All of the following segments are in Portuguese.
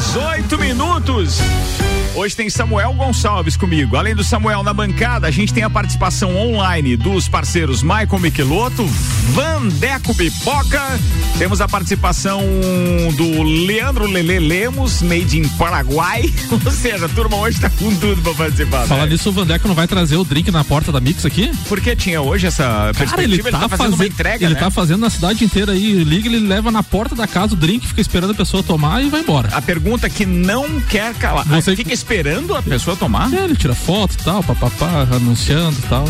8 minutos. Hoje tem Samuel Gonçalves comigo. Além do Samuel na bancada, a gente tem a participação online dos parceiros Michael Michelotto, Vandeco Pipoca. Temos a participação do Leandro Lele Lemos, made in Paraguai. Ou seja, a turma hoje tá com tudo pra participar. Falar né? nisso, o Vandeco não vai trazer o drink na porta da Mix aqui? Porque tinha hoje essa Cara, ele tá, ele tá fazendo, uma entrega, Ele né? tá fazendo na cidade inteira aí. Liga, ele leva na porta da casa o drink, fica esperando a pessoa tomar e vai embora. A pergunta que não quer calar. Você fica esperando a pessoa tomar? É, ele tira foto e tal, papapá, anunciando e tal.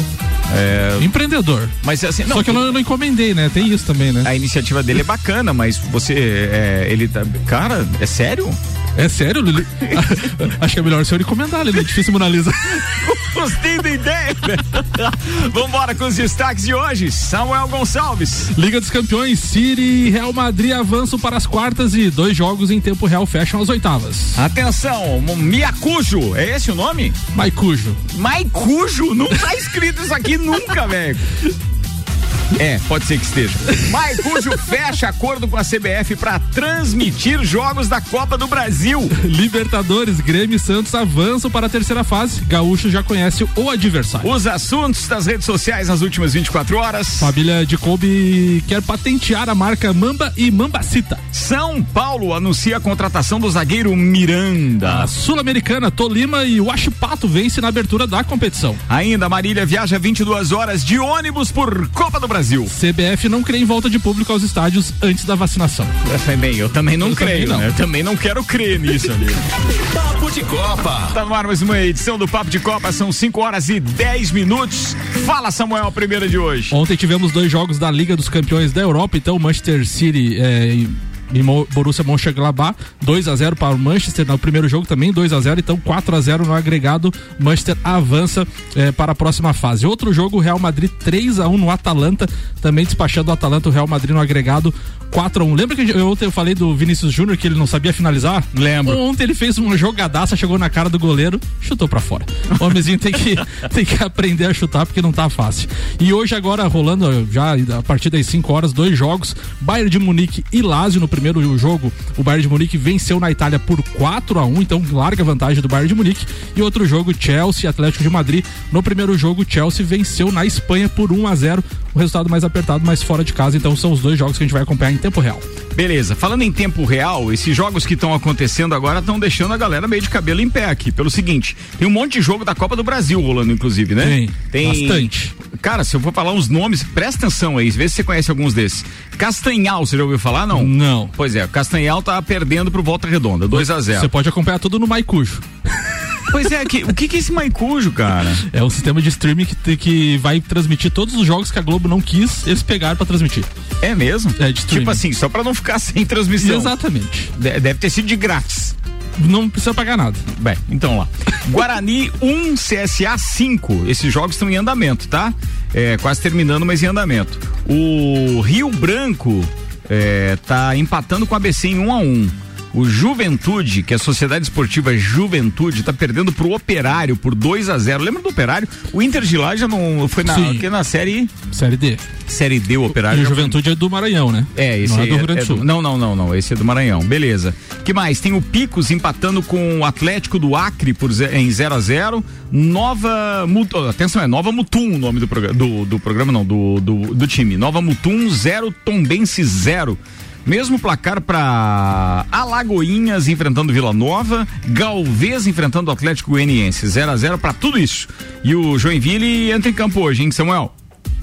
É... Empreendedor. Mas assim, não, Só que eu não, não, encomendei, né? Tem isso também, né? A iniciativa dele é bacana, mas você. É, ele tá. Cara, é sério? É sério, Lili? Acho que é melhor o senhor encomendar, Lili. É difícil, Mona Lisa. Gostei da ideia. Vambora com os destaques de hoje. Samuel Gonçalves. Liga dos Campeões, City e Real Madrid avançam para as quartas e dois jogos em tempo real fecham as oitavas. Atenção, Miacujo, é esse o nome? Maicujo. Maicujo? Não tá escrito isso aqui nunca, velho. É, pode ser que esteja. Maicujo fecha acordo com a CBF para transmitir jogos da Copa do Brasil. Libertadores, Grêmio e Santos avançam para a terceira fase. Gaúcho já conhece o adversário. Os assuntos das redes sociais nas últimas 24 horas. Família de Kobe quer patentear a marca Mamba e Mambacita. São Paulo anuncia a contratação do zagueiro Miranda. Sul-Americana, Tolima e Pato vence na abertura da competição. Ainda Marília viaja 22 horas de ônibus por Copa do Brasil. Brasil. CBF não crê em volta de público aos estádios antes da vacinação. É, bem, eu também não eu creio, também não. Né? Eu também não quero crer nisso ali. Papo de Copa. Tá no ar mais uma edição do Papo de Copa, são 5 horas e 10 minutos. Fala, Samuel, a primeira de hoje. Ontem tivemos dois jogos da Liga dos Campeões da Europa, então Manchester City é, e Borussia Mönchengladbach, 2 a 0 para o Manchester no primeiro jogo também 2 a 0 então 4 a 0 no agregado, Manchester avança eh, para a próxima fase. Outro jogo, Real Madrid 3 a 1 no Atalanta, também despachando o Atalanta, o Real Madrid no agregado 4 a 1. Lembra que ontem eu falei do Vinícius Júnior que ele não sabia finalizar? Lembro. Ontem ele fez uma jogadaça, chegou na cara do goleiro, chutou para fora. O homenzinho tem que tem que aprender a chutar porque não tá fácil. E hoje agora rolando já a partir das 5 horas dois jogos, Bayern de Munique e Lazio no primeiro primeiro jogo, o Bayern de Munique venceu na Itália por 4 a 1 então larga vantagem do Bayern de Munique. E outro jogo, Chelsea Atlético de Madrid. No primeiro jogo, Chelsea venceu na Espanha por 1 a 0 o resultado mais apertado, mas fora de casa. Então são os dois jogos que a gente vai acompanhar em tempo real. Beleza. Falando em tempo real, esses jogos que estão acontecendo agora estão deixando a galera meio de cabelo em pé aqui. Pelo seguinte, tem um monte de jogo da Copa do Brasil rolando, inclusive, né? Tem. Tem bastante. Cara, se eu for falar uns nomes, presta atenção aí, vê se você conhece alguns desses. Castanhal, você já ouviu falar? Não? Não. Pois é, Castanhal tá perdendo pro Volta Redonda, 2 a 0 Você pode acompanhar tudo no Maicujo. Pois é, que, o que, que é esse Maicujo, cara? É um sistema de streaming que, que vai transmitir todos os jogos que a Globo não quis, eles pegaram para transmitir. É mesmo? É de streaming. Tipo assim, só para não ficar sem transmissão. Exatamente. De, deve ter sido de grátis. Não precisa pagar nada. Bem, então lá. Guarani 1, CSA 5. Esses jogos estão em andamento, tá? É, quase terminando, mas em andamento. O Rio Branco é, tá empatando com a ABC em 1 a 1 o Juventude, que é a Sociedade Esportiva Juventude, está perdendo pro Operário por 2 a 0 Lembra do Operário? O Inter de lá já não foi na, que na série. Série D. Série D, o Operário. E a Juventude foi... é do Maranhão, né? É, esse não é do Rio Grande do é Sul. É do... não, não, não, não. Esse é do Maranhão. Beleza. que mais? Tem o Picos empatando com o Atlético do Acre por, em 0 a 0 Nova. Atenção, é Nova Mutum o nome do programa. Do, do programa, não, do, do, do time. Nova Mutum 0, Tombense 0. Mesmo placar para Alagoinhas enfrentando Vila Nova, Galvez enfrentando o Atlético Goianiense, 0 a 0 para tudo isso. E o Joinville entra em campo hoje, hein, Samuel?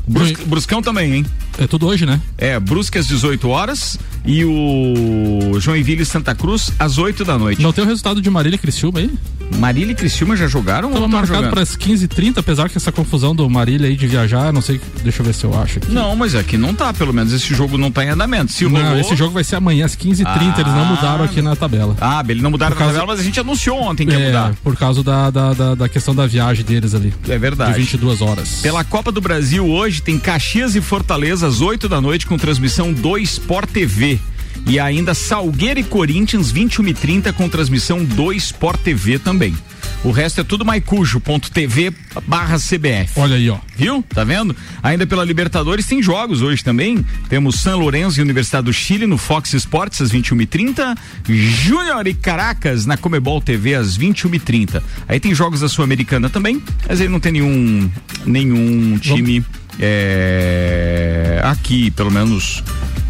Brusque, Bruscão também, hein? É tudo hoje, né? É, Brusque às 18 horas e o Joinville Santa Cruz às 8 da noite. Não tem o resultado de Marília e Criciúma aí? Marília e Criciúma já jogaram? Tava marcado para as 15h30, apesar que essa confusão do Marília aí de viajar, não sei, deixa eu ver se eu acho aqui. Não, mas aqui não tá, pelo menos esse jogo não tá em andamento. Se não, rolou... esse jogo vai ser amanhã às 15h30, ah, eles não mudaram aqui na tabela. Ah, eles não mudaram por na causa... tabela, mas a gente anunciou ontem que é, ia mudar. por causa da, da, da, da, questão da viagem deles ali. É verdade. De 22 horas. Pela Copa do Brasil hoje tem Caxias e Fortaleza às 8 da noite com transmissão do Sport TV. E ainda Salgueiro e Corinthians 21 e 30 com transmissão do Sport TV também. O resto é tudo maicujo.tv barra CBF. Olha aí, ó. Viu? Tá vendo? Ainda pela Libertadores tem jogos hoje também. Temos San Lourenço e Universidade do Chile no Fox Sports às 21h30. Júnior e Caracas na Comebol TV às 21h30. Aí tem jogos da Sul-Americana também, mas aí não tem nenhum, nenhum time é, aqui, pelo menos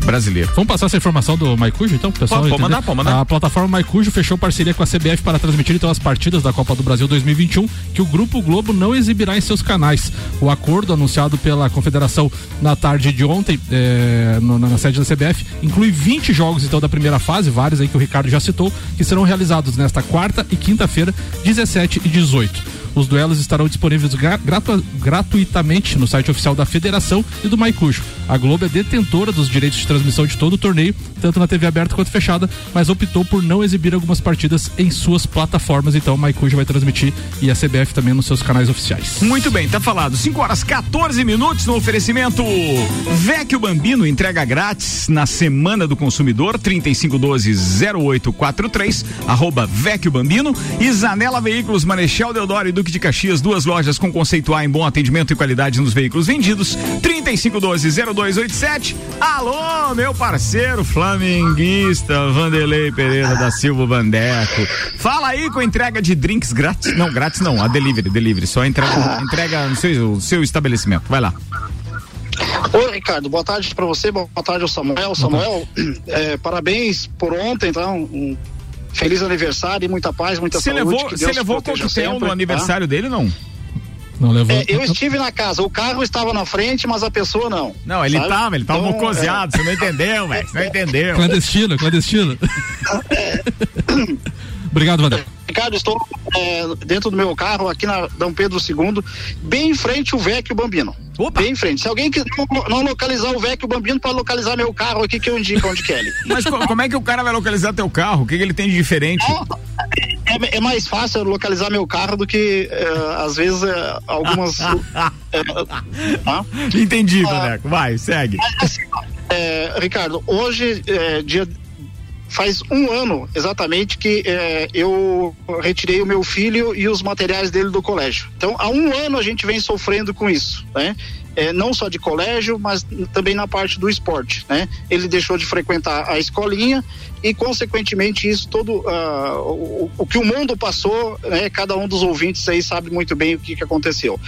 brasileiro. Vamos passar essa informação do Maicujo, então, pessoal? Pode, pode mandar, pode mandar. A plataforma Maicujo fechou parceria com a CBF para transmitir então as partidas da Copa do Brasil 2021 que o Grupo Globo não exibirá em seus canais. O acordo anunciado pela Confederação na tarde de ontem, é, no, na, na sede da CBF, inclui 20 jogos então da primeira fase, vários aí que o Ricardo já citou, que serão realizados nesta quarta e quinta-feira, 17 e 18. Os duelos estarão disponíveis gratu gratuitamente no site oficial da Federação e do Maicujo. A Globo é detentora dos direitos de transmissão de todo o torneio, tanto na TV aberta quanto fechada, mas optou por não exibir algumas partidas em suas plataformas. Então o Maicujo vai transmitir e a CBF também nos seus canais oficiais. Muito bem, tá falado. 5 horas 14 minutos no oferecimento Vecchio Bambino, entrega grátis na Semana do Consumidor, 3512-0843, arroba Vecchio Bambino e Zanela Veículos Marechal Deodoro e Duque de Caxias, duas lojas com conceito A em bom atendimento e qualidade nos veículos vendidos. 3512-0287. Alô, meu parceiro flamenguista Vanderlei Pereira da Silva Vandeco. Fala aí com entrega de drinks grátis. Não, grátis não, a delivery, delivery. Só entrega, entrega no seu, seu estabelecimento. Vai lá. Oi, Ricardo, boa tarde para você, boa tarde ao Samuel. Samuel, é, parabéns por ontem, então, um feliz aniversário e muita paz, muita cê saúde. Levou, você levou coquetel no tá? aniversário tá? dele, não? Não levou. É, eu estive na casa, o carro estava na frente, mas a pessoa não. Não, ele sabe? tava, ele tava então, mocoseado, é... você não entendeu, velho, você não entendeu. Clandestino, clandestino. É... Obrigado, Vander. Ricardo, estou é, dentro do meu carro aqui na Dom Pedro II, bem em frente o Vecchio Bambino. Opa. Bem em frente. Se alguém quiser não localizar o Vecchio Bambino, pode localizar meu carro aqui que eu indico onde quer ele. Mas como é que o cara vai localizar teu carro? O que, que ele tem de diferente? É, é, é, mais fácil localizar meu carro do que é, às vezes é, algumas. É, tá? Entendi, Boneco. Vai, segue. Assim, Ricardo, hoje, dia faz um ano exatamente que é, eu retirei o meu filho e os materiais dele do colégio. Então, há um ano a gente vem sofrendo com isso, né? É, não só de colégio, mas também na parte do esporte, né? Ele deixou de frequentar a escolinha e, consequentemente, isso todo uh, o, o, que o mundo passou, né? Cada um dos ouvintes aí sabe muito bem o que, que aconteceu.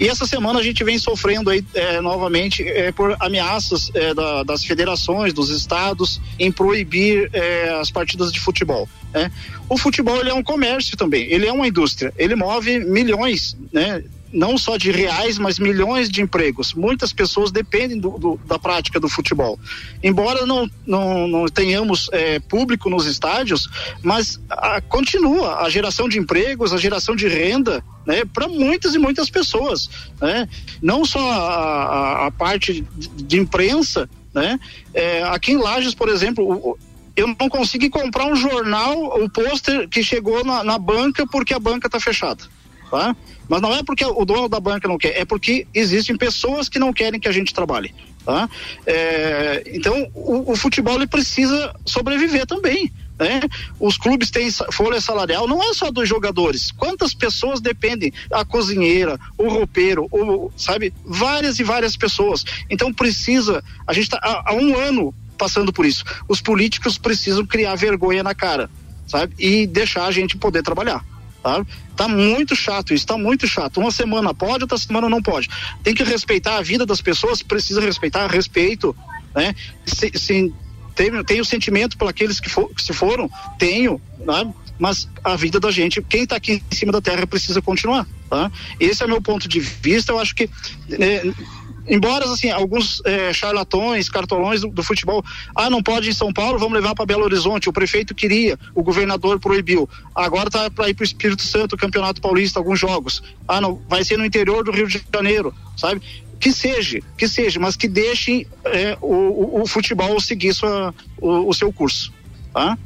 E essa semana a gente vem sofrendo aí é, novamente é, por ameaças é, da, das federações, dos estados, em proibir é, as partidas de futebol. Né? O futebol ele é um comércio também, ele é uma indústria, ele move milhões, né? Não só de reais, mas milhões de empregos. Muitas pessoas dependem do, do, da prática do futebol. Embora não, não, não tenhamos é, público nos estádios, mas a, continua a geração de empregos, a geração de renda né, para muitas e muitas pessoas. Né? Não só a, a, a parte de, imprensa, né? É, aqui em Lages, por exemplo, eu não consegui comprar um jornal, o pôster que chegou na, na banca porque a banca está fechada. Tá? Mas não é porque o dono da banca não quer, é porque existem pessoas que não querem que a gente trabalhe. Tá? É, então, o, o, futebol ele precisa sobreviver também. Né? Os clubes têm folha salarial, não é só dos jogadores. Quantas pessoas dependem? A cozinheira, o roupeiro, o, sabe? Várias e várias pessoas. Então, precisa. A gente está há, há um ano passando por isso. Os políticos precisam criar vergonha na cara, sabe? E deixar a gente poder trabalhar. Tá? tá muito chato isso, tá muito chato. Uma semana pode, outra semana não pode. Tem que respeitar a vida das pessoas, precisa respeitar, respeito, né? Se, se, tenho, tenho sentimento por aqueles que, for, que se foram, tenho, né? mas a vida da gente, quem está aqui em cima da terra precisa continuar, tá? Esse é meu ponto de vista, eu acho que é, embora assim alguns é, charlatões, cartolões do, do, futebol, ah, não pode em São Paulo, vamos levar para Belo Horizonte. O prefeito queria, o governador proibiu. Agora tá para ir para o Espírito Santo, Campeonato Paulista, alguns jogos. Ah, não, vai ser no interior do Rio de Janeiro, sabe? Que seja, que seja, mas que deixe é, o, o, o, futebol seguir sua, o, o seu curso, tá?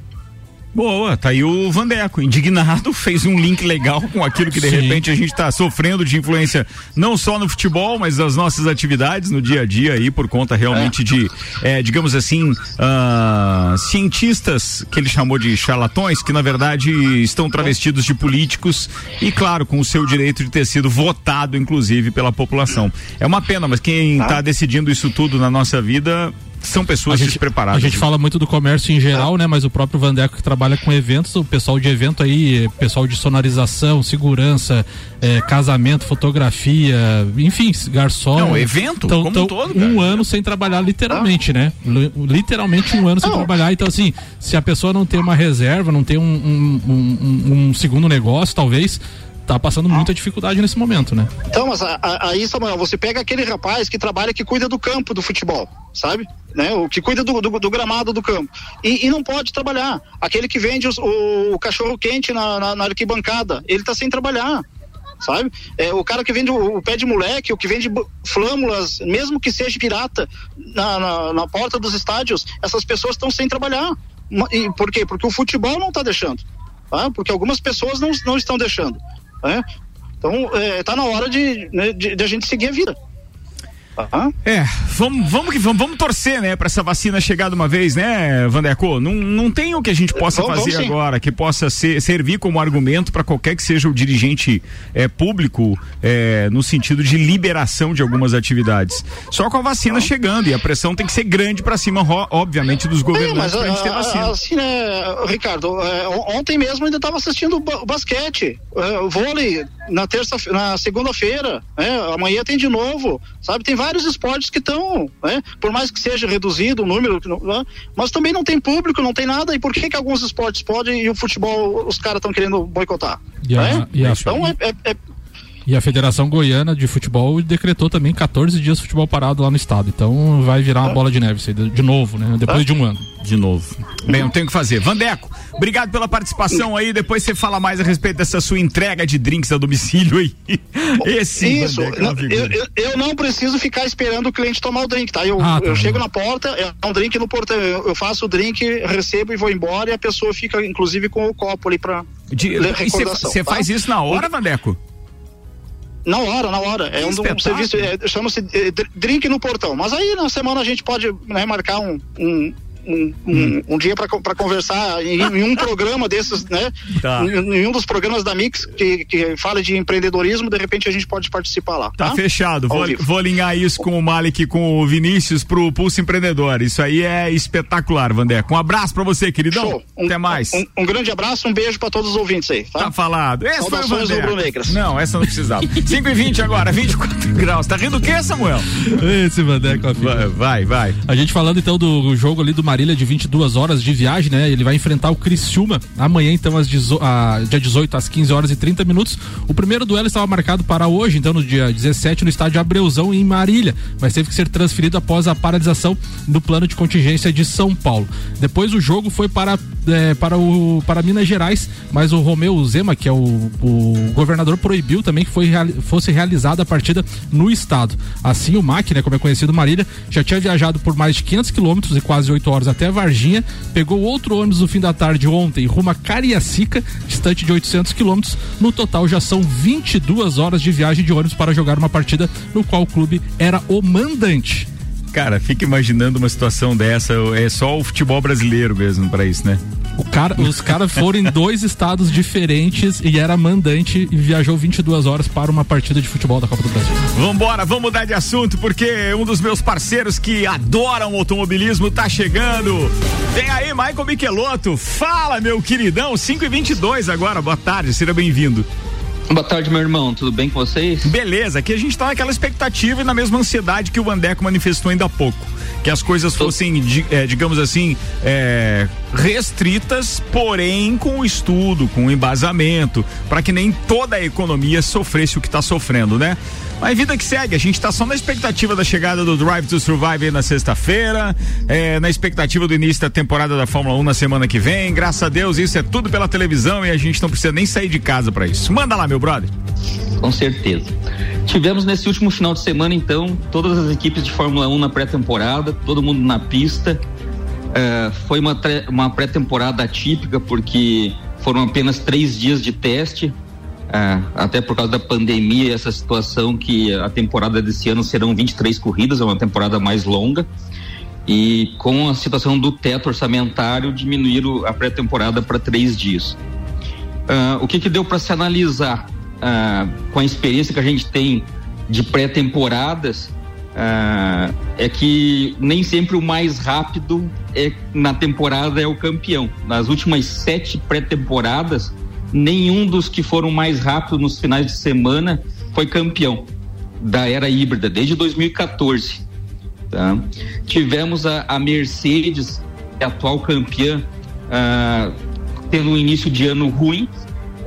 Boa, tá aí o Vandeco, indignado, fez um link legal com aquilo que de Sim. repente a gente está sofrendo de influência não só no futebol, mas das nossas atividades no dia a dia aí, por conta realmente é. de, é, digamos assim, uh, cientistas que ele chamou de charlatões, que na verdade estão travestidos de políticos e, claro, com o seu direito de ter sido votado, inclusive, pela população. É uma pena, mas quem está decidindo isso tudo na nossa vida são pessoas gente, despreparadas. A gente fala muito do comércio em geral, é. né? Mas o próprio Vandeco que trabalha com eventos, o pessoal de evento aí, pessoal de sonorização, segurança, é, casamento, fotografia, enfim, garçom. Não, evento, tão, como tão todo. Um cara. ano sem trabalhar, literalmente, ah. né? Literalmente um ano sem trabalhar. Então, assim, se a pessoa não tem uma reserva, não tem um, um, um, um segundo negócio, talvez tá passando muita dificuldade nesse momento, né? Então, mas aí, Samuel, você pega aquele rapaz que trabalha, que cuida do campo do futebol, sabe? Né? O que cuida do, do, do gramado do campo. E, e, não pode trabalhar. Aquele que vende os, o, o, cachorro quente na, na, na, arquibancada, ele tá sem trabalhar. Sabe? É, o cara que vende o, o, pé de moleque, o que vende flâmulas, mesmo que seja pirata, na, na, na porta dos estádios, essas pessoas estão sem trabalhar. E por quê? Porque o futebol não está deixando. Tá? Porque algumas pessoas não, não estão deixando. Né? Então, é, tá na hora de, né, de, de a gente seguir a vida. Uhum. É, vamos, vamos que vamos, vamos torcer, né, para essa vacina chegar de uma vez, né, Vandeco? Não, não tem o que a gente possa vamos, fazer vamos agora que possa ser, servir como argumento para qualquer que seja o dirigente é, público é, no sentido de liberação de algumas atividades. Só com a vacina não. chegando e a pressão tem que ser grande para cima, obviamente, dos governantes é, para a gente ter vacina. Assim, né, Ricardo, é, ontem mesmo ainda estava assistindo o basquete, é, o vôlei na terça, na segunda-feira, né, amanhã tem de novo, sabe? Tem vários vários esportes que estão, né? Por mais que seja reduzido o número, né? mas também não tem público, não tem nada. E por que que alguns esportes podem e o futebol os caras estão querendo boicotar? A, né? a, então é, é, é e a Federação Goiana de Futebol decretou também 14 dias de futebol parado lá no estado. Então vai virar uma bola de neve de novo, né? Depois de um ano. De novo. Bem, eu tenho que fazer. Vandeco, obrigado pela participação aí. Depois você fala mais a respeito dessa sua entrega de drinks a domicílio aí. Esse Isso, Vandeco, não, eu, eu, eu, não preciso ficar esperando o cliente tomar o drink, tá? Eu, ah, tá eu chego na porta, é um drink no portão, eu, faço o drink, recebo e vou embora e a pessoa fica, inclusive, com o copo ali pra de, recordação. Você tá? faz isso na hora, Vandeco? Na hora, na hora. É um, um serviço, é, chama-se é, drink no portão. Mas aí na semana a gente pode né, marcar um, um um, um, um dia para conversar em, em, um programa desses, né? Tá. Em, em, um dos programas da Mix que, que fala de empreendedorismo, de repente a gente pode participar lá. Tá, tá fechado. vou, vou alinhar isso com o Malik com o Vinícius pro Pulso Empreendedor. Isso aí é espetacular, Vandeco. Um abraço para você, queridão. Um, Até mais. Um, um, grande abraço, um beijo para todos os ouvintes aí. Tá, tá falado. Esse Saudações foi o Vandeco. Não, essa não precisava. 5 e 20 agora, 24 graus. Tá rindo o quê, Samuel? Esse Vandeco. Vai, vai, vai. A gente falando então do jogo ali do Marília de 22 horas de viagem, né? Ele vai enfrentar o Criciúma amanhã, então, às dezo, a, dia 18, às 15 horas e 30 minutos. O primeiro duelo estava marcado para hoje, então, no dia 17, no estádio Abreuzão, em Marília, mas teve que ser transferido após a paralisação do plano de contingência de São Paulo. Depois o jogo foi para, é, para, o, para Minas Gerais, mas o Romeu Zema, que é o, o governador, proibiu também que foi, fosse realizada a partida no estado. Assim, o MAC, né, como é conhecido Marília, já tinha viajado por mais de 500 quilômetros e quase 8 horas até Varginha pegou outro ônibus no fim da tarde ontem rumo a Cariacica, distante de 800 quilômetros. No total já são 22 horas de viagem de ônibus para jogar uma partida no qual o clube era o mandante. Cara, fica imaginando uma situação dessa, é só o futebol brasileiro mesmo para isso, né? O cara, os caras foram em dois estados diferentes e era mandante e viajou 22 horas para uma partida de futebol da Copa do Brasil. Vambora, vamos mudar de assunto porque um dos meus parceiros que adoram automobilismo tá chegando. Vem aí, Michael Michelotto. Fala, meu queridão. 5 e 22 agora. Boa tarde, seja bem-vindo. Boa tarde, meu irmão. Tudo bem com vocês? Beleza, aqui a gente tá naquela expectativa e na mesma ansiedade que o Vandeco manifestou ainda há pouco. Que as coisas fossem, é, digamos assim, é, restritas, porém com estudo, com embasamento, para que nem toda a economia sofresse o que está sofrendo, né? Mas vida que segue, a gente está só na expectativa da chegada do Drive to Survive na sexta-feira, é, na expectativa do início da temporada da Fórmula 1 na semana que vem. Graças a Deus, isso é tudo pela televisão e a gente não precisa nem sair de casa para isso. Manda lá, meu brother. Com certeza. Tivemos nesse último final de semana, então, todas as equipes de Fórmula 1 na pré-temporada, todo mundo na pista. É, foi uma, uma pré-temporada atípica porque foram apenas três dias de teste, é, até por causa da pandemia, essa situação que a temporada desse ano serão 23 corridas, é uma temporada mais longa. E com a situação do teto orçamentário, diminuíram a pré-temporada para três dias. Uh, o que, que deu para se analisar uh, com a experiência que a gente tem de pré-temporadas? Uh, é que nem sempre o mais rápido é, na temporada é o campeão. Nas últimas sete pré-temporadas, nenhum dos que foram mais rápidos nos finais de semana foi campeão da era híbrida, desde 2014. Tá? Tivemos a, a Mercedes, atual campeã, uh, tendo um início de ano ruim.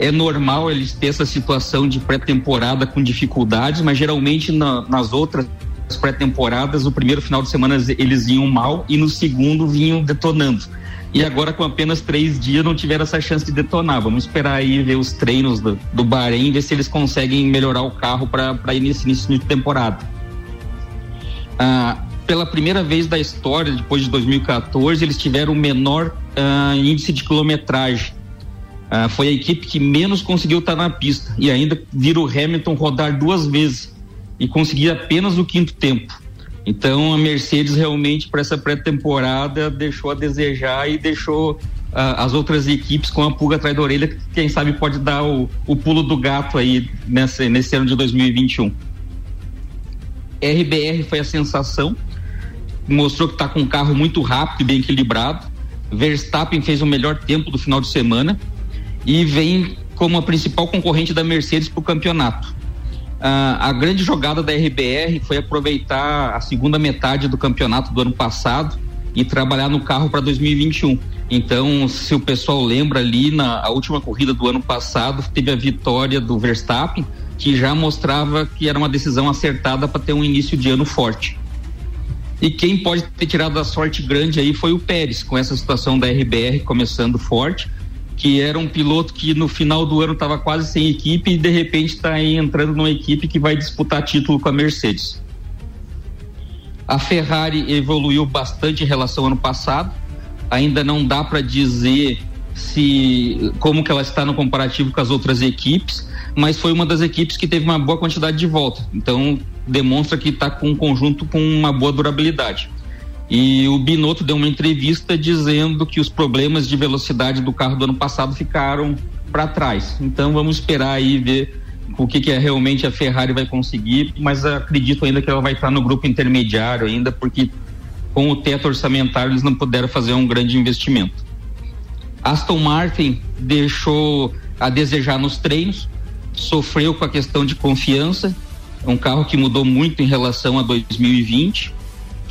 É normal eles ter essa situação de pré-temporada com dificuldades, mas geralmente na, nas outras pré-temporadas, o primeiro final de semana eles iam mal e no segundo vinham detonando. E agora, com apenas três dias, não tiveram essa chance de detonar. Vamos esperar aí ver os treinos do, do Bahrein, ver se eles conseguem melhorar o carro para início, início de temporada. Ah, pela primeira vez da história, depois de 2014, eles tiveram o menor uh, índice de quilometragem. Uh, foi a equipe que menos conseguiu estar na pista e ainda viram o Hamilton rodar duas vezes e conseguir apenas o quinto tempo. Então a Mercedes realmente para essa pré-temporada deixou a desejar e deixou uh, as outras equipes com a pulga atrás da orelha, quem sabe pode dar o, o pulo do gato aí nesse ano de 2021. RBR foi a sensação, mostrou que está com um carro muito rápido e bem equilibrado. Verstappen fez o melhor tempo do final de semana e vem como a principal concorrente da Mercedes para o campeonato. Ah, a grande jogada da RBR foi aproveitar a segunda metade do campeonato do ano passado e trabalhar no carro para 2021. Então, se o pessoal lembra ali na última corrida do ano passado, teve a vitória do Verstappen, que já mostrava que era uma decisão acertada para ter um início de ano forte. E quem pode ter tirado a sorte grande aí foi o Pérez, com essa situação da RBR começando forte, que era um piloto que no final do ano estava quase sem equipe e de repente está entrando numa equipe que vai disputar título com a Mercedes. A Ferrari evoluiu bastante em relação ao ano passado. Ainda não dá para dizer se como que ela está no comparativo com as outras equipes, mas foi uma das equipes que teve uma boa quantidade de volta. Então demonstra que está com um conjunto com uma boa durabilidade. E o Binotto deu uma entrevista dizendo que os problemas de velocidade do carro do ano passado ficaram para trás. Então vamos esperar aí ver o que, que é realmente a Ferrari vai conseguir, mas acredito ainda que ela vai estar no grupo intermediário ainda, porque com o teto orçamentário eles não puderam fazer um grande investimento. Aston Martin deixou a desejar nos treinos, sofreu com a questão de confiança, é um carro que mudou muito em relação a 2020,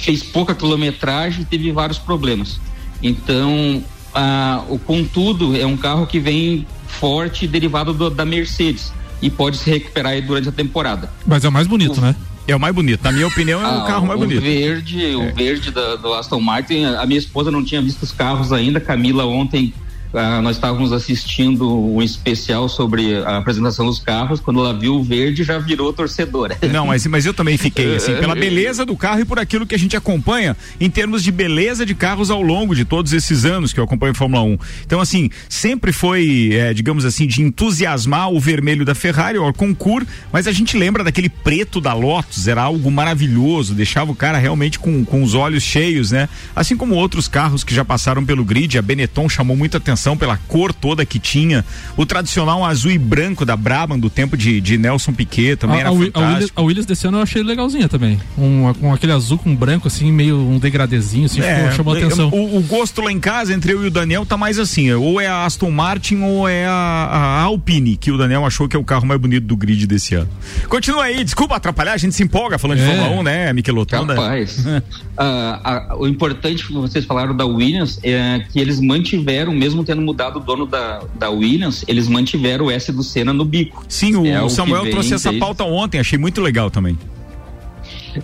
fez pouca quilometragem e teve vários problemas. Então, a, o contudo é um carro que vem forte derivado do, da Mercedes e pode se recuperar aí durante a temporada. Mas é o mais bonito, o, né? É o mais bonito. Na minha opinião, é ah, o carro mais o bonito. Verde, é. O verde da, do Aston Martin, a minha esposa não tinha visto os carros ainda. Camila ontem ah, nós estávamos assistindo um especial sobre a apresentação dos carros, quando ela viu o verde já virou torcedora. Não, mas, mas eu também fiquei assim, pela beleza do carro e por aquilo que a gente acompanha em termos de beleza de carros ao longo de todos esses anos que eu acompanho Fórmula 1. Então, assim, sempre foi, é, digamos assim, de entusiasmar o vermelho da Ferrari, o concurso, mas a gente lembra daquele preto da Lotus, era algo maravilhoso, deixava o cara realmente com, com os olhos cheios, né? Assim como outros carros que já passaram pelo grid, a Benetton chamou muita atenção pela cor toda que tinha. O tradicional azul e branco da Brabham do tempo de, de Nelson Piquet também a, era a, fantástico. A Williams, a Williams desse ano eu achei legalzinha também. Um, com aquele azul com branco assim, meio um degradezinho, assim, é, chamou atenção. O, o, gosto lá em casa entre eu e o Daniel tá mais assim, ou é a Aston Martin ou é a, a Alpine, que o Daniel achou que é o carro mais bonito do grid desse ano. Continua aí, desculpa atrapalhar, a gente se empolga falando é. de Fórmula 1, né, Michelotto? Rapaz, uh, o importante que vocês falaram da Williams é que eles mantiveram, mesmo tendo mudado o dono da, da Williams, eles mantiveram o S do Senna no bico. Sim, o, é o Samuel trouxe essa desde... pauta ontem, achei muito legal também.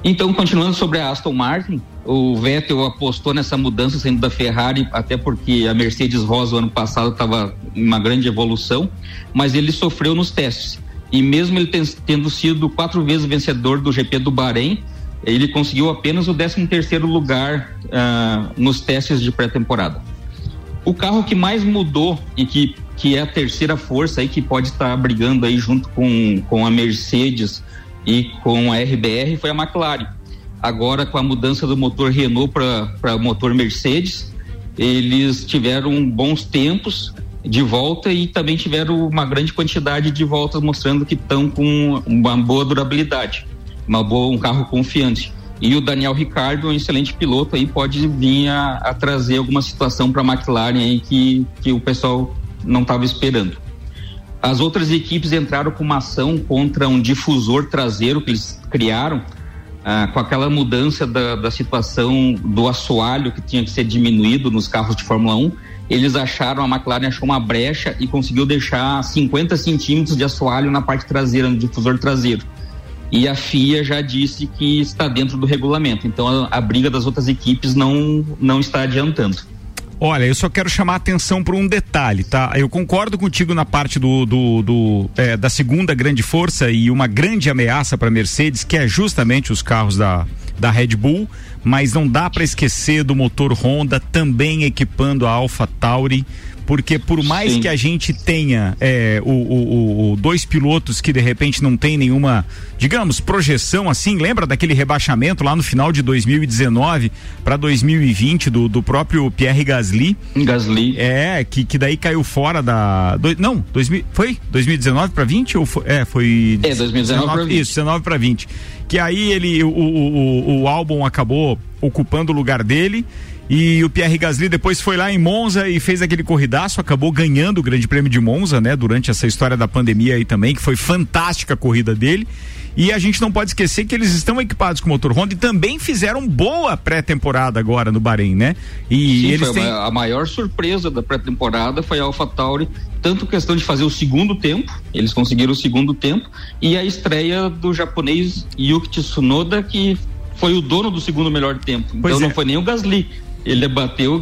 Então, continuando sobre a Aston Martin, o Vettel apostou nessa mudança saindo da Ferrari, até porque a Mercedes Rosa ano passado estava em uma grande evolução, mas ele sofreu nos testes. E mesmo ele tendo sido quatro vezes vencedor do GP do Bahrein, ele conseguiu apenas o 13 terceiro lugar uh, nos testes de pré-temporada. O carro que mais mudou e que, que é a terceira força aí que pode estar tá brigando aí junto com, com a Mercedes e com a RBR foi a McLaren. Agora com a mudança do motor Renault para motor Mercedes, eles tiveram bons tempos de volta e também tiveram uma grande quantidade de voltas mostrando que estão com uma boa durabilidade, uma boa um carro confiante. E o Daniel Ricardo, um excelente piloto aí, pode vir a, a trazer alguma situação para a McLaren aí que, que o pessoal não estava esperando. As outras equipes entraram com uma ação contra um difusor traseiro que eles criaram, ah, com aquela mudança da, da situação do assoalho que tinha que ser diminuído nos carros de Fórmula 1. Eles acharam, a McLaren achou uma brecha e conseguiu deixar 50 centímetros de assoalho na parte traseira, no difusor traseiro e a FIA já disse que está dentro do regulamento. Então a, a briga das outras equipes não, não está adiantando. Olha, eu só quero chamar a atenção para um detalhe, tá? Eu concordo contigo na parte do, do, do é, da segunda grande força e uma grande ameaça para Mercedes, que é justamente os carros da, da Red Bull, mas não dá para esquecer do motor Honda também equipando a Alpha Tauri porque por mais Sim. que a gente tenha é, o, o, o, dois pilotos que de repente não tem nenhuma, digamos, projeção assim, lembra daquele rebaixamento lá no final de 2019 para 2020 do, do próprio Pierre Gasly? Gasly. É, que, que daí caiu fora da. Do, não, 2000, foi? 2019 para 20 ou foi? É, foi. É, 2019 para 20. Isso, 19 para 20. Que aí ele, o, o, o, o álbum acabou ocupando o lugar dele e o Pierre Gasly depois foi lá em Monza e fez aquele corridaço, acabou ganhando o Grande Prêmio de Monza, né? Durante essa história da pandemia aí também, que foi fantástica a corrida dele. E a gente não pode esquecer que eles estão equipados com motor Honda e também fizeram boa pré-temporada agora no Bahrein, né? E Sim, eles têm... a maior surpresa da pré-temporada foi a AlphaTauri, tanto questão de fazer o segundo tempo, eles conseguiram o segundo tempo, e a estreia do japonês Yuki Tsunoda, que foi o dono do segundo melhor tempo. Pois então é. não foi nem o Gasly, ele bateu o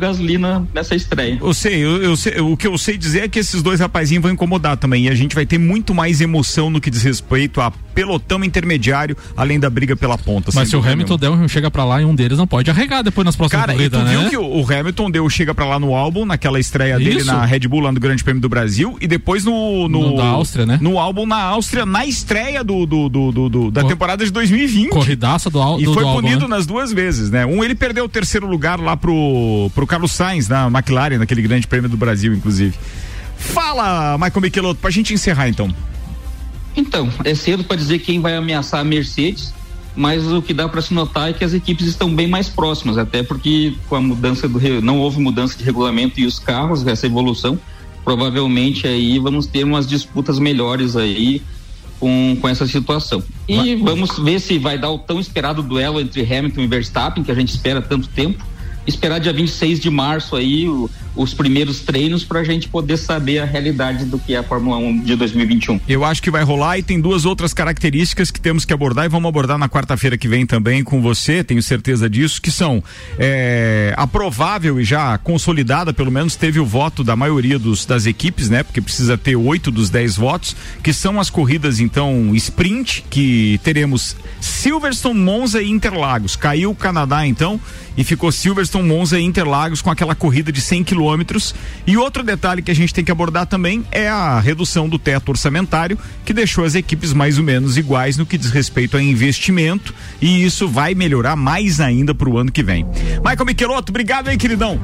nessa estreia. Eu sei, eu, eu sei, o que eu sei dizer é que esses dois rapazinhos vão incomodar também e a gente vai ter muito mais emoção no que diz respeito a pelotão intermediário, além da briga pela ponta. Mas se o Hamilton der um chega para lá e um deles não pode arregar depois nas próximas Cara, corridas, tu né? viu que o, o Hamilton deu chega para lá no álbum, naquela estreia Isso. dele na Red Bull lá no Grande Prêmio do Brasil e depois no no, no da Áustria, né? No álbum na Áustria, na estreia do, do, do, do, do da Cor... temporada de 2020. Corridaça do, álbum. E foi do punido álbum, né? nas duas vezes, né? Um ele perdeu o terceiro lugar lá pro pro Carlos Sainz na McLaren, naquele Grande Prêmio do Brasil, inclusive. Fala, Michael Michelotto, pra gente encerrar então. Então, é cedo para dizer quem vai ameaçar a Mercedes, mas o que dá para se notar é que as equipes estão bem mais próximas, até porque com a mudança do não houve mudança de regulamento e os carros, essa evolução, provavelmente aí vamos ter umas disputas melhores aí com, com essa situação. E vamos ver se vai dar o tão esperado duelo entre Hamilton e Verstappen, que a gente espera tanto tempo. Esperar dia 26 de março aí o, os primeiros treinos para a gente poder saber a realidade do que é a Fórmula 1 de 2021. Eu acho que vai rolar e tem duas outras características que temos que abordar e vamos abordar na quarta-feira que vem também com você, tenho certeza disso, que são é, a provável e já consolidada, pelo menos teve o voto da maioria dos, das equipes, né? Porque precisa ter oito dos dez votos, que são as corridas então sprint, que teremos Silverstone, Monza e Interlagos. Caiu o Canadá então e ficou Silverstone, Monza e Interlagos com aquela corrida de 100 km quilômetros. E outro detalhe que a gente tem que abordar também é a redução do teto orçamentário, que deixou as equipes mais ou menos iguais no que diz respeito a investimento. E isso vai melhorar mais ainda para o ano que vem. Michael Michelotto, obrigado aí, queridão.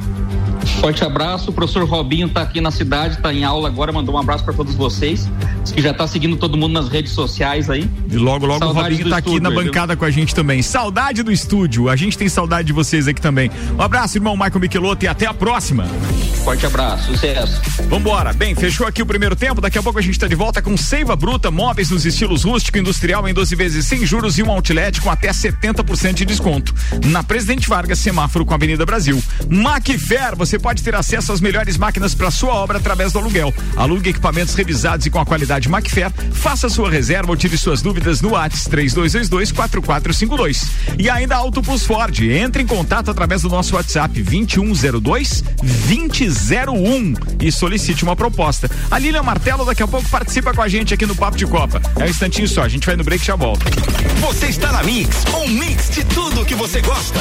Forte abraço, o professor Robinho está aqui na cidade, está em aula agora, mandou um abraço para todos vocês. Diz que já está seguindo todo mundo nas redes sociais aí. E logo, logo saudade o Robinho está aqui na bancada viu? com a gente também. Saudade do estúdio, a gente tem saudade de vocês aqui também. Um abraço, irmão Michael Michelotto, e até a próxima. Forte abraço, sucesso. Vambora. Bem, fechou aqui o primeiro tempo. Daqui a pouco a gente está de volta com Seiva Bruta, móveis nos estilos rústico e industrial em 12 vezes sem juros e um outlet com até 70% de desconto. Na Presidente Vargas, semáforo com a Avenida Brasil. Macfair, você pode ter acesso às melhores máquinas para sua obra através do aluguel. Alugue equipamentos revisados e com a qualidade Macfair. Faça sua reserva ou tire suas dúvidas no ATS 3222 4452. E ainda Auto Plus Ford. Entre em contato através do nosso WhatsApp 2102 2001 e solicite uma proposta. A Lilian Martelo daqui a pouco participa com a gente aqui no Papo de Copa. É um instantinho só, a gente vai no break e já volta. Você está na Mix, um mix de tudo que você gosta.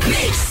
A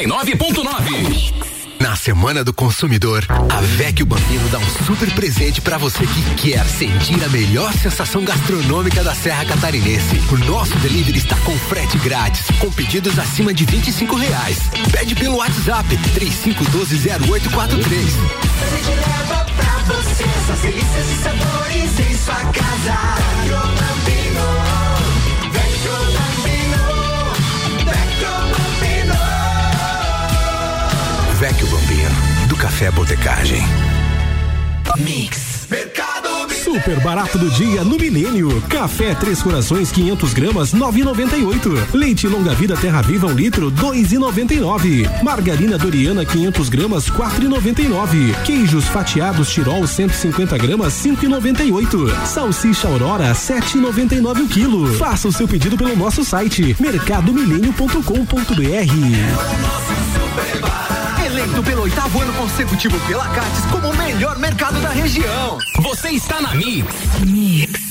89.9. Na Semana do Consumidor, a Vecchio Bambino dá um super presente para você que quer sentir a melhor sensação gastronômica da Serra Catarinense. O nosso delivery está com frete grátis, com pedidos acima de 25 reais. Pede pelo WhatsApp 35120843. A gente leva pra você essas delícias e sabores Café Botecagem. Mix. Mercado Super barato do dia no Milênio. Café Três Corações 500 gramas 9,98. Leite Longa Vida Terra Viva um litro 2,99. Margarina Doriana 500 gramas 4,99. Queijos fatiados Tirol 150 gramas 5,98. Salsicha Aurora 7,99 o quilo. Faça o seu pedido pelo nosso site mercadomilênio.com.br. Eleito pelo oitavo ano consecutivo pela Cates como o melhor mercado da região. Você está na Mix. Mix.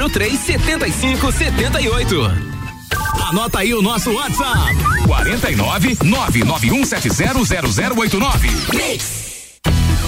99103 7578. Anota aí o nosso WhatsApp: 49 991700089.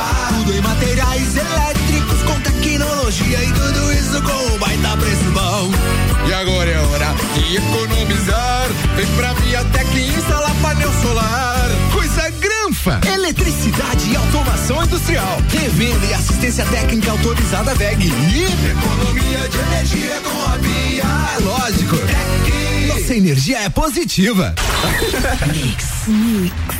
levar. Tudo em materiais elétricos, com tecnologia e tudo isso com um baita preço bom. E agora é hora de economizar. Vem pra Viatec instalar painel solar. Coisa granfa! Eletricidade e automação industrial. Revenda e assistência técnica autorizada VEG. E economia de energia com a Bia. É lógico. Tec. Nossa energia é positiva. mix, mix.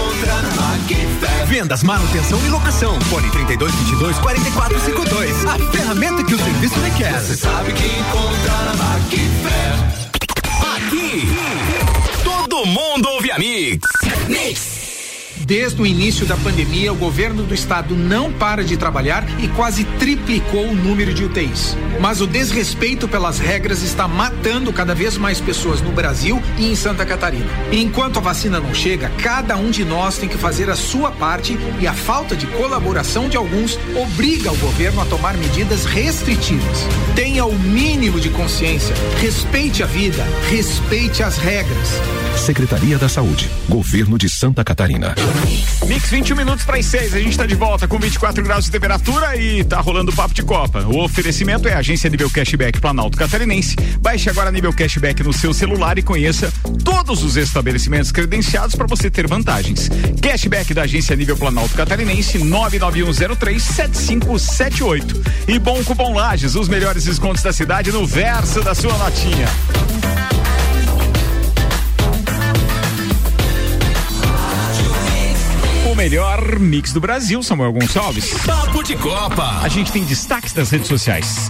Vendas, manutenção e locação. Fone 3222 4452. A ferramenta que o serviço requer. Você sabe que encontra na Macfer. Aqui, todo mundo ouve a Mix. Mix. Desde o início da pandemia, o governo do estado não para de trabalhar e quase triplicou o número de UTIs. Mas o desrespeito pelas regras está matando cada vez mais pessoas no Brasil e em Santa Catarina. E enquanto a vacina não chega, cada um de nós tem que fazer a sua parte e a falta de colaboração de alguns obriga o governo a tomar medidas restritivas. Tenha o mínimo de consciência, respeite a vida, respeite as regras. Secretaria da Saúde, Governo de Santa Catarina. Mix 21 minutos para as 6. A gente está de volta com 24 graus de temperatura e tá rolando o papo de Copa. O oferecimento é a agência nível cashback Planalto Catarinense. Baixe agora nível cashback no seu celular e conheça todos os estabelecimentos credenciados para você ter vantagens. Cashback da agência nível Planalto Catarinense 991037578. E bom cupom Lages, os melhores descontos da cidade no verso da sua notinha. Melhor mix do Brasil, Samuel Gonçalves. Papo de Copa. A gente tem destaques das redes sociais.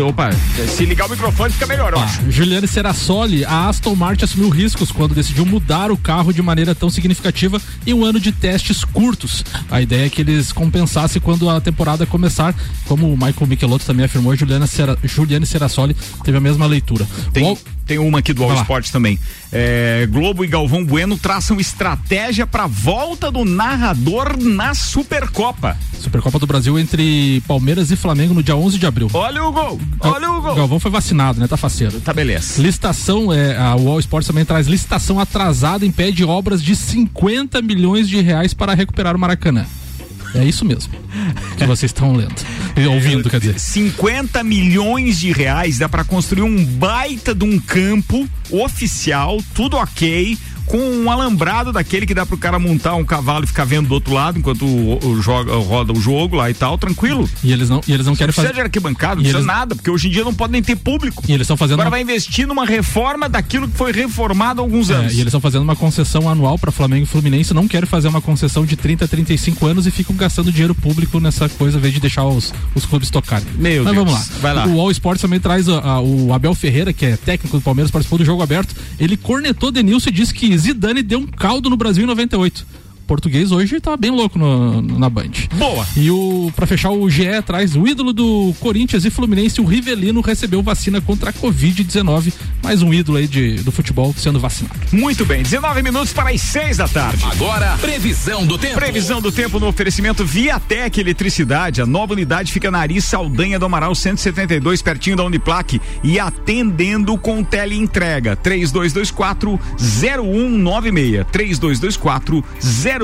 Opa, se ligar o microfone fica melhor, eu acho. Juliane Serassoli, a Aston Martin assumiu riscos quando decidiu mudar o carro de maneira tão significativa em um ano de testes curtos. A ideia é que eles compensassem quando a temporada começar, como o Michael Michelotto também afirmou, Juliana Sera, Juliane Serassoli teve a mesma leitura. Tem, tem uma aqui do All. Sports também. É, Globo e Galvão Bueno traçam estratégia para volta do narrador na Supercopa. Supercopa do Brasil entre Palmeiras e Flamengo no dia 11 de abril. Olha o gol! Olha o gol! Galvão foi vacinado, né? Tá faceiro. Tá beleza. Licitação, é, a Wall Sports também traz licitação atrasada impede obras de 50 milhões de reais para recuperar o Maracanã. É isso mesmo que vocês estão lendo. E ouvindo, quer dizer. 50 milhões de reais dá para construir um baita de um campo oficial, tudo ok. Com um alambrado daquele que dá pro cara montar um cavalo e ficar vendo do outro lado enquanto o, o joga, roda o jogo lá e tal, tranquilo. E eles não, e eles não querem Precisa fazer. de arquibancada, não E precisa eles- nada, porque hoje em dia não pode nem ter público. E eles estão fazendo Agora uma- vai investir numa reforma daquilo que foi reformado há alguns É, anos. e eles estão fazendo uma concessão anual para Flamengo e Fluminense, não querem fazer uma concessão de 30 a 35 anos e ficam gastando dinheiro público nessa coisa, em vez de deixar os, os clubes tocarem. Meu Mas Deus. vamos lá. Vai lá. O All Sports também traz a- a- o Abel Ferreira, que é técnico do Palmeiras, participou do jogo aberto. Ele cornetou Denilson e disse que Zidane deu um caldo no Brasil em 98. Português hoje tava bem louco no- na Band. Boa. E o para fechar o GE traz o ídolo do Corinthians e Fluminense, o Rivelino recebeu vacina contra a Covid-19, mais um ídolo aí de, do futebol sendo vacinado. Muito bem, 19 minutos para as 6 da tarde. Agora, previsão do tempo. Previsão do tempo no oferecimento Viatec Eletricidade. A nova unidade fica na Ari Saldanha do Amaral 172, pertinho da Uniplaque e atendendo com teleentrega. 3224 0196. 3224 0196.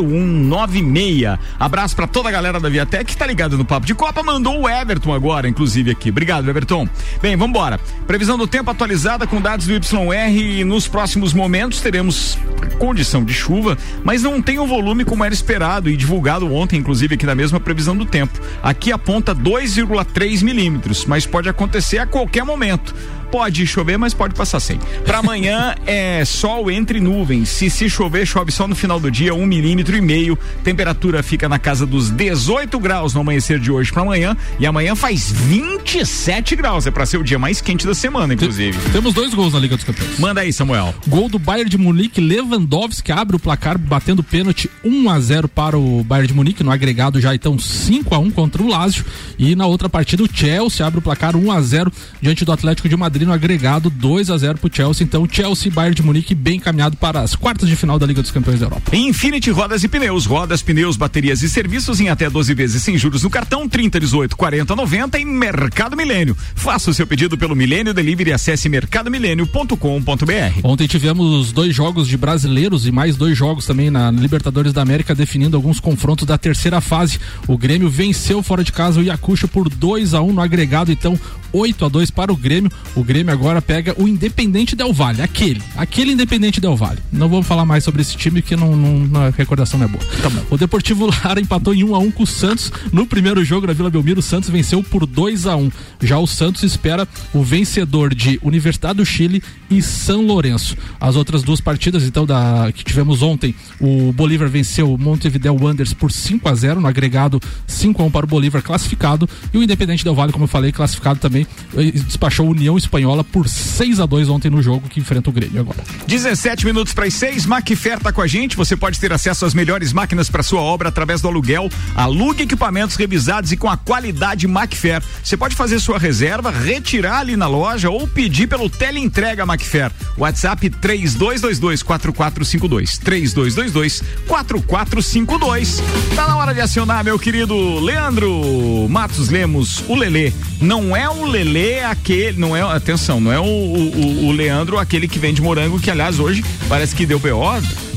Abraço para toda a galera da Viatec que tá ligada no Papo de Copa. Mandou o Everton agora, inclusive, aqui. Obrigado, Everton. Bem, vambora. Previsão do tempo atualizada com dados do YR e nos próximos momentos teremos condição de chuva, mas não tem o volume como era esperado e divulgado ontem, inclusive aqui na mesma previsão do tempo. Aqui aponta 2,3 milímetros, mas pode acontecer a qualquer momento. Pode chover, mas pode passar sem. Para amanhã é sol entre nuvens. Se se chover, chove só no final do dia, um milímetro e meio. Temperatura fica na casa dos 18 graus no amanhecer de hoje para amanhã. E amanhã faz 27 graus. É para ser o dia mais quente da semana, inclusive. Temos dois gols na Liga dos Campeões. Manda aí, Samuel. Gol do Bayern de Munique, Lewandowski abre o placar batendo pênalti 1 a 0 para o Bayern de Munique, no agregado já então 5 a 1 contra o Lazio. E na outra partida o Chelsea abre o placar 1 a 0 diante do Atlético de Madrid no agregado 2 a 0 para o Chelsea. Então Chelsea e Bayern de Munique bem encaminhado para as quartas de final da Liga dos Campeões da Europa. Infinity Rodas e Pneus, rodas, pneus, baterias e serviços em até 12 vezes sem juros no cartão 30 18 40 90 em Mercado Milênio. Faça o seu pedido pelo Milênio Delivery e acesse mercadomilênio.com.br. Ontem tivemos dois jogos de brasileiros e mais dois jogos também na Libertadores da América definindo alguns confrontos da terceira fase. O Grêmio venceu fora de casa o Yacucho por 2 a 1 no agregado, então 8 a 2 para o Grêmio. O Grêmio agora pega o Independente Del Valle, aquele, aquele Independente Del Valle. Não vou falar mais sobre esse time que não, não a recordação não é boa. O Deportivo Lara empatou em 1 a 1 com o Santos no primeiro jogo na Vila Belmiro. O Santos venceu por 2 a 1. Já o Santos espera o vencedor de Universidade do Chile e São Lourenço. As outras duas partidas, então, da que tivemos ontem, o Bolívar venceu o Montevideo Wanderers por 5 a 0 no agregado 5 a 1 para o Bolívar classificado e o Independente Del Valle, como eu falei, classificado também eh, despachou a União Espanhola por 6 a 2 ontem no jogo que enfrenta o Grêmio agora. 17 minutos para as 6, Macfer tá com a gente. Você pode ter acesso às melhores máquinas para sua obra através do aluguel. Alugue equipamentos revisados e com a qualidade Macfer. Você pode fazer sua reserva, retirar ali na loja ou pedir pelo teleentrega Macfer. WhatsApp 3222 4452. 3222 4452. Tá na hora de acionar, meu querido Leandro Matos Lemos, o Lelê. Não é o Lelê aquele, não é, atenção, não é o, o, o Leandro aquele que vende morango, que aliás hoje parece que deu BO.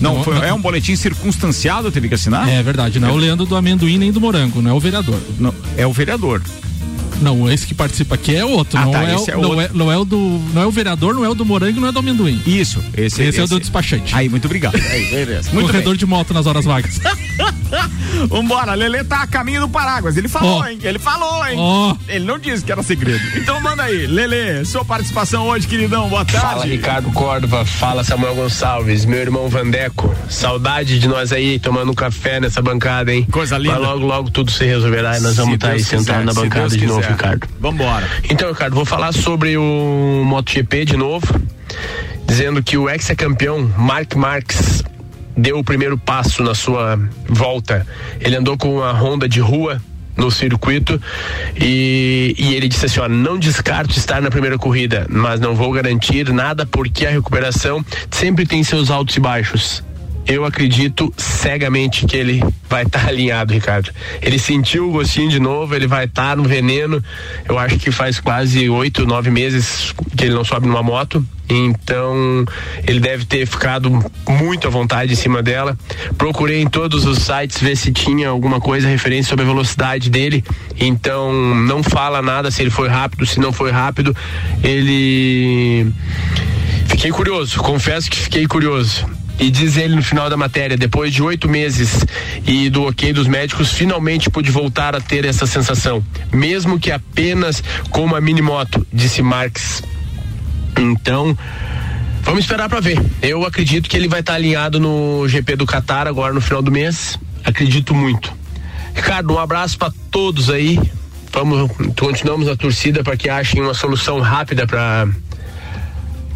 Não, Não, foi, não. é um boletim circunstanciado, teve que assinar? É verdade, não é o Leandro do amendoim nem do morango, não é o vereador. Não, é o vereador. Não, esse que participa aqui é outro. Ah, não, tá, é, esse o- é não, outro. é, não é o do. Não é o vereador, não é o do morango, não é do amendoim. Isso, esse, Esse, é o do despachante. Aí, muito obrigado. Aí, beleza. Muito Corredor bem. de moto nas horas vagas. Vambora, Lelê tá a caminho do Paráguas. Ele falou, Ó. hein? Ele falou, hein? Ó. Ele não disse que era segredo. Então manda aí, Lelê, sua participação hoje, queridão. Boa tarde. Fala Ricardo Córdova, fala Samuel Gonçalves, meu irmão Vandeco. Saudade de nós aí tomando um café nessa bancada, hein? Coisa linda. Mas logo, logo tudo se resolverá e nós vamos estar aí Deus sentados na bancada de novo. Ricardo. Vambora. Então, Ricardo, vou falar sobre o MotoGP de novo, dizendo que o ex-campeão Mark Marques deu o primeiro passo na sua volta. Ele andou com a Honda de rua no circuito e, e ele disse assim, ó, não descarto estar na primeira corrida, mas não vou garantir nada porque a recuperação sempre tem seus altos e baixos. Eu acredito cegamente que ele vai estar alinhado, Ricardo. Ele sentiu o gostinho de novo, ele vai estar no veneno. Eu acho que faz quase oito, nove meses que ele não sobe numa moto. Então, ele deve ter ficado muito à vontade em cima dela. Procurei em todos os sites ver se tinha alguma coisa referente sobre a velocidade dele. Então, não fala nada se ele foi rápido, se não foi rápido. Ele. Fiquei curioso, confesso que fiquei curioso. E diz ele no final da matéria, depois de oito meses e do ok dos médicos, finalmente pude voltar a ter essa sensação, mesmo que apenas com uma mini moto, disse Marques. Então, vamos esperar para ver. Eu acredito que ele vai estar alinhado no GP do Qatar agora no final do mês. Acredito muito. Ricardo, um abraço para todos aí. Vamos, continuamos a torcida para que achem uma solução rápida para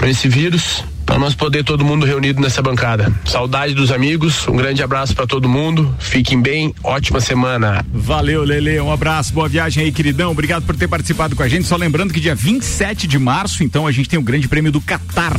esse vírus, para nós poder todo mundo reunido nessa bancada. Saudade dos amigos, um grande abraço para todo mundo. Fiquem bem, ótima semana. Valeu, Lele. Um abraço, boa viagem aí, queridão. Obrigado por ter participado com a gente. Só lembrando que dia 27 de março, então, a gente tem o Grande Prêmio do Catar.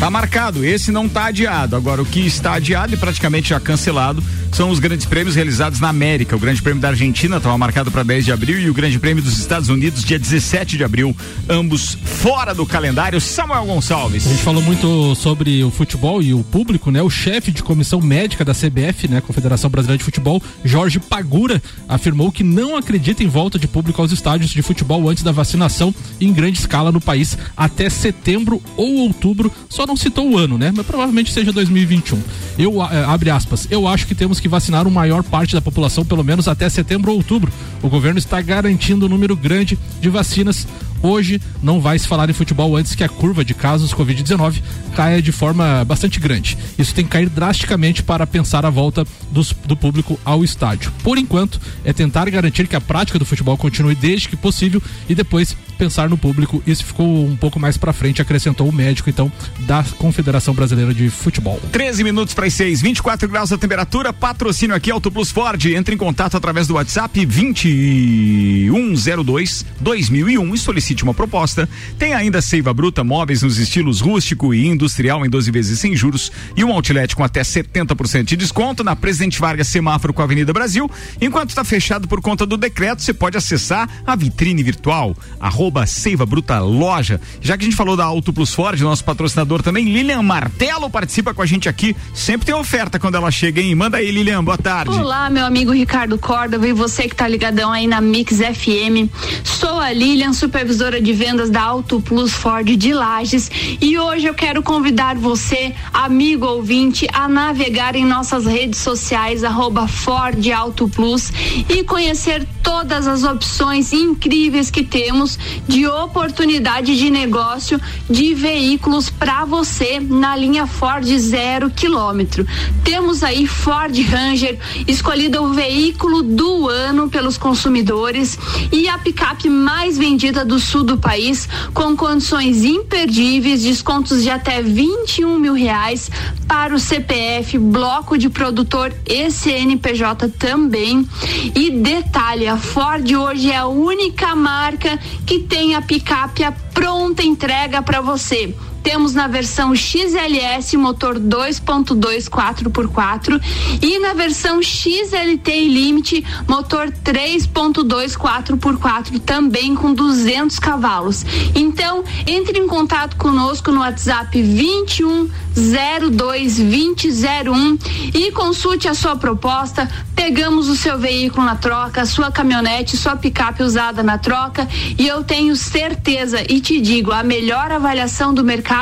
Tá marcado, esse não tá adiado. Agora, o que está adiado e praticamente já cancelado são os grandes prêmios realizados na América. O Grande Prêmio da Argentina estava marcado para 10 de abril e o Grande Prêmio dos Estados Unidos, dia 17 de abril. Ambos fora do calendário. Samuel Gonçalves. A gente falou muito sobre o futebol e o público, né? O chefe de comissão médica da CBF, né? Confederação Brasileira de Futebol, Jorge Pagura, afirmou que não acredita em volta de público aos estádios de futebol antes da vacinação em grande escala no país até setembro ou outubro. Só não citou o ano, né? Mas provavelmente seja 2021. Eu, eh, abre aspas, eu acho que temos que vacinar uma maior parte da população, pelo menos até setembro ou outubro. O governo está garantindo um número grande de vacinas Hoje não vai se falar em futebol antes que a curva de casos Covid-19 caia de forma bastante grande. Isso tem que cair drasticamente para pensar a volta dos- do público ao estádio. Por enquanto, é tentar garantir que a prática do futebol continue desde que possível e depois pensar no público. Isso ficou um pouco mais para frente, acrescentou o médico então da Confederação Brasileira de Futebol. 13 minutos para as 6, 24 graus a temperatura. Patrocínio aqui Auto Plus Ford. Entre em contato através do WhatsApp 2102 2001 e solicite uma proposta. Tem ainda Seiva Bruta móveis nos estilos rústico e industrial em 12 vezes sem juros e um outlet com até 70% de desconto na Presidente Vargas semáforo com a Avenida Brasil. Enquanto está fechado por conta do decreto, você pode acessar a vitrine virtual arroba Seiva Bruta Loja. Já que a gente falou da Auto Plus Ford, nosso patrocinador também, Lilian Martelo participa com a gente aqui. Sempre tem oferta quando ela chega, hein? Manda aí, Lilian, boa tarde. Olá, meu amigo Ricardo Córdova e você que tá ligadão aí na Mix FM. Sou a Lilian, supervisora de vendas da Auto Plus Ford de Lages e hoje eu quero convidar você, amigo ouvinte, a navegar em nossas redes sociais, arroba Ford Auto Plus e conhecer todas as opções incríveis que temos de oportunidade de negócio de veículos para você na linha Ford zero quilômetro. Temos aí Ford Ranger, escolhida o veículo do ano pelos consumidores e a picape mais vendida do sul do país, com condições imperdíveis, descontos de até 21 mil reais para o CPF, bloco de produtor e CNPJ também. E detalhe, a Ford hoje é a única marca que tem a picape pronta entrega para você. Temos na versão XLS motor 2.2 4x4 e na versão XLT Limite motor 3.2 4x4 também com 200 cavalos. Então, entre em contato conosco no WhatsApp 21 02 2001 e consulte a sua proposta. Pegamos o seu veículo na troca, sua caminhonete, sua picape usada na troca e eu tenho certeza e te digo, a melhor avaliação do mercado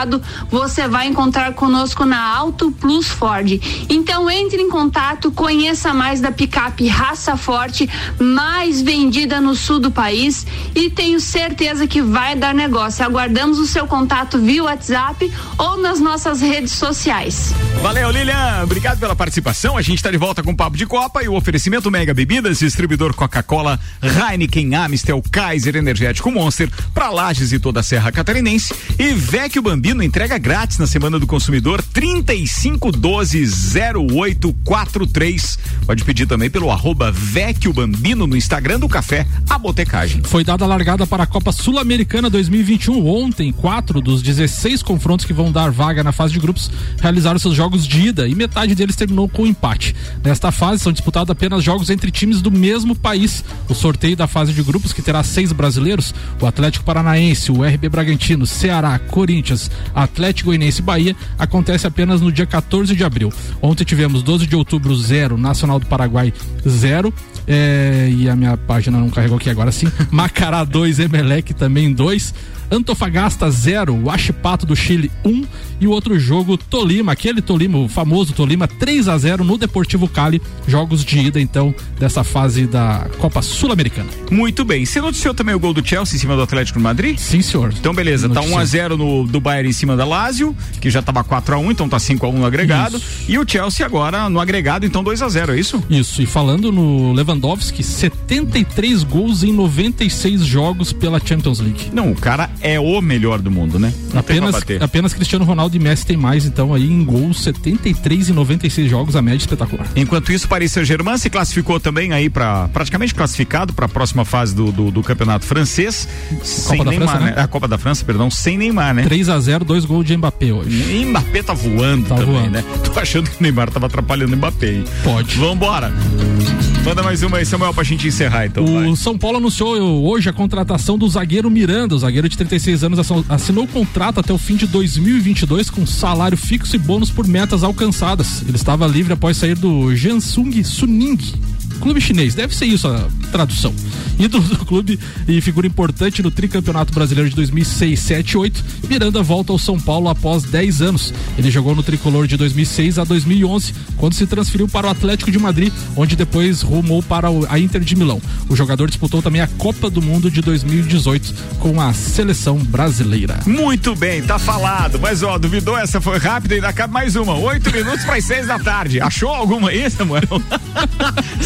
você vai encontrar conosco na Auto Plus Ford. Então entre em contato, conheça mais da picape raça forte, mais vendida no sul do país e tenho certeza que vai dar negócio. Aguardamos o seu contato via WhatsApp ou nas nossas redes sociais. Valeu, Lilian. Obrigado pela participação. A gente está de volta com o Papo de Copa e o oferecimento Mega Bebidas, distribuidor Coca-Cola, Heineken, Amistel, Kaiser, Energético Monster, para Lages e toda a Serra Catarinense. E Vecchio Bambino entrega grátis na Semana do Consumidor 3512-0843. Pode pedir também pelo arroba Vecchio Bambino no Instagram do Café A Botecagem. Foi dada a largada para a Copa Sul-Americana 2021. Ontem, quatro dos 16 confrontos que vão dar vaga na fase de grupos realizaram seus jogos de ida e metade deles terminou com empate. Nesta fase são disputados apenas jogos entre times do mesmo país. O sorteio da fase de grupos, que terá seis brasileiros, o Atlético Paranaense, o RB Bragantino, Ceará, Corinthians, Atlético Goianiense Bahia, acontece apenas no dia 14 de abril. Ontem tivemos 12 de outubro, 0, Nacional do Paraguai, 0. É, e a minha página não carregou aqui agora sim. Macará 2, Emelec também 2. Antofagasta 0, Huachipato do Chile 1 um, e o outro jogo Tolima, aquele Tolima, o famoso Tolima 3 a 0 no Deportivo Cali, jogos de ida então dessa fase da Copa Sul-Americana. Muito bem. Você noticiou também o gol do Chelsea em cima do Atlético de Madrid? Sim, senhor. Então beleza, tá Noticiei. 1 a 0 no do Bayern em cima da Lazio, que já tava 4 a 1, então tá 5 a 1 no agregado, e o Chelsea agora no agregado então 2 a 0, é isso? Isso, e falando no Lewandowski, 73 gols em 96 jogos pela Champions League. Não, o cara é o melhor do mundo, né? Não Apenas, apenas Cristiano Ronaldo e Messi tem mais, então aí em gols 73 e 96 jogos, a média espetacular. Enquanto isso, Paris Saint-Germain se classificou também aí para praticamente classificado para a próxima fase do, do, do campeonato francês. sem da Neymar, França, né? né? A Copa da França, perdão, sem Neymar, né? 3 a 0 dois gols de Mbappé hoje. Mbappé tá voando Tá também, voando. né? Tô achando que o Neymar tava atrapalhando o Mbappé. Hein? Pode. Vambora. Manda mais uma aí, Samuel, pra gente encerrar então. vai. O São Paulo anunciou hoje a contratação do zagueiro Miranda. O zagueiro de 36 anos assinou- assinou o contrato até o fim de 2022 com salário fixo e bônus por metas alcançadas. Ele estava livre após sair do Jansung Suning clube chinês, deve ser isso a tradução. Ídolo do clube e figura importante no tricampeonato brasileiro de 2006, 7 8. Miranda volta ao São Paulo após 10 anos. Ele jogou no tricolor de 2006 a 2011, quando se transferiu para o Atlético de Madrid, onde depois rumou para a Inter de Milão. O jogador disputou também a Copa do Mundo de 2018 com a seleção brasileira. Muito bem, tá falado. Mas ó, duvidou? Essa foi rápida e cabe mais uma. Oito minutos para as seis da tarde. Achou alguma aí, Samuel?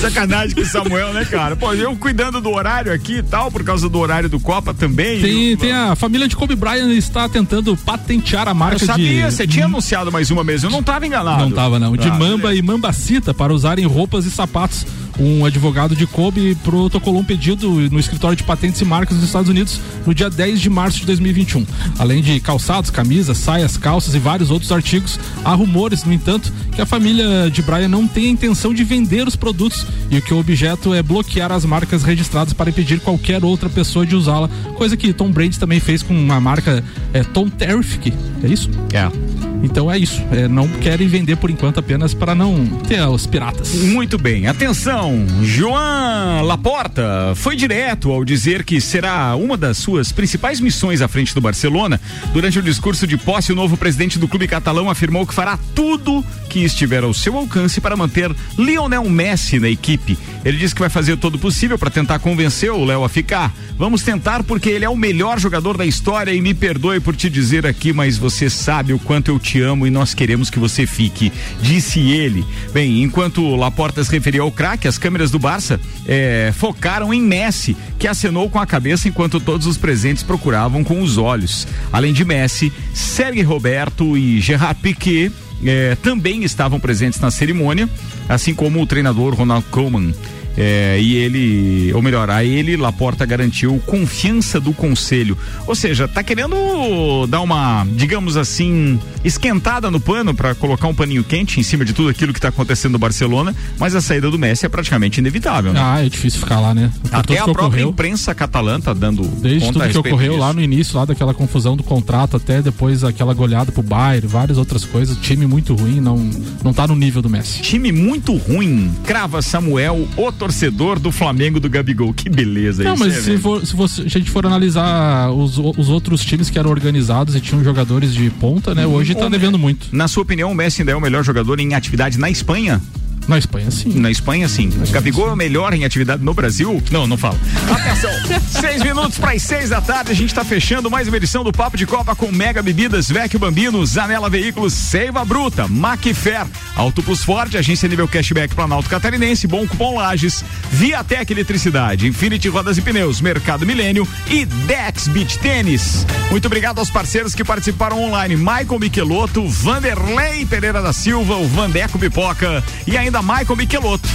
com o Samuel, né, cara? Pô, eu cuidando do horário aqui e tal, por causa do horário do Copa também. Tem, tem a família de Kobe Bryant está tentando patentear a marca Eu sabia, de você tinha anunciado mais uma mesmo. Eu não tava enganado. Não tava, não. De Ah, Mamba e Mambacita para usarem roupas e sapatos. Um advogado de Kobe protocolou um pedido no escritório de patentes e marcas dos Estados Unidos no dia 10 de março de 2021. Além de calçados, camisas, saias, calças e vários outros artigos, há rumores, no entanto, que a família de Brian não tem a intenção de vender os produtos e que o objeto é bloquear as marcas registradas para impedir qualquer outra pessoa de usá-la, coisa que Tom Brady também fez com uma marca é, Tom Terrific, é isso? É. Então é isso. É, não querem vender por enquanto apenas para não ter os piratas. Muito bem, atenção, Joan Laporta foi direto ao dizer que será uma das suas principais missões à frente do Barcelona. Durante o discurso de posse, o novo presidente do clube catalão afirmou que fará tudo que estiver ao seu alcance para manter Lionel Messi na equipe. Ele disse que vai fazer todo o possível para tentar convencer o Léo a ficar. Vamos tentar porque ele é o melhor jogador da história e me perdoe por te dizer aqui, mas você sabe o quanto eu te amo e nós queremos que você fique, disse ele. Bem, enquanto Laporta se referia ao craque, as câmeras do Barça eh, focaram em Messi, que acenou com a cabeça enquanto todos os presentes procuravam com os olhos. Além de Messi, Sérgio Roberto e Gerard Piquet eh, também estavam presentes na cerimônia, assim como o treinador Ronald Koeman. É, e ele, ou melhor, a ele, Laporta garantiu confiança do conselho. Ou seja, tá querendo dar uma, digamos assim, esquentada no pano para colocar um paninho quente em cima de tudo aquilo que tá acontecendo no Barcelona, mas a saída do Messi é praticamente inevitável, né? Ah, é difícil ficar lá, né? Por Até a própria ocorreu. imprensa catalã tá dando Desde tudo que ocorreu disso. lá no início, lá daquela confusão do contrato, até depois aquela goleada pro Bayern, várias outras coisas. Time muito ruim, não, não tá no nível do Messi. Time muito ruim, crava Samuel, o torcedor do Flamengo do Gabigol. Que beleza Não, isso, mas né, se, for, se você- se a gente for analisar os, os outros times que eram organizados e tinham jogadores de ponta, né? Hoje tá Ô, devendo muito. Na sua opinião, o Messi ainda é o melhor jogador em atividade na Espanha? Na Espanha, sim. Na Espanha, sim. Gabigol é o melhor em atividade no Brasil? Não, não falo. Atenção, seis minutos para as seis da tarde, a gente está fechando mais uma edição do Papo de Copa com Mega Bebidas, Vecchio Bambino, Zanela Veículos, Seiva Bruta, Macfer, Auto Plus Ford, Agência Nível Cashback Planalto Catarinense, Bom Cupom Lages, Viatec Eletricidade, Infinity Rodas e Pneus, Mercado Milênio e Dex Beach Tênis. Muito obrigado aos parceiros que participaram online, Michael Michelotto, Vanderlei Pereira da Silva, o Vandeco Pipoca e ainda Michael Michelotto.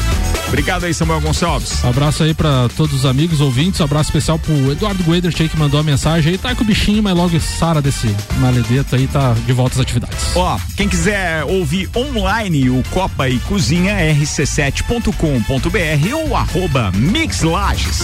Obrigado aí, Samuel Gonçalves. Abraço aí pra todos os amigos, ouvintes. Abraço especial pro Eduardo Guedert aí que mandou a mensagem aí. Tá com o bichinho, mas logo Sara desse maledeto aí tá de volta às atividades. Ó, quem quiser ouvir online o Copa e Cozinha, rc7.com.br ou arroba Mixlages.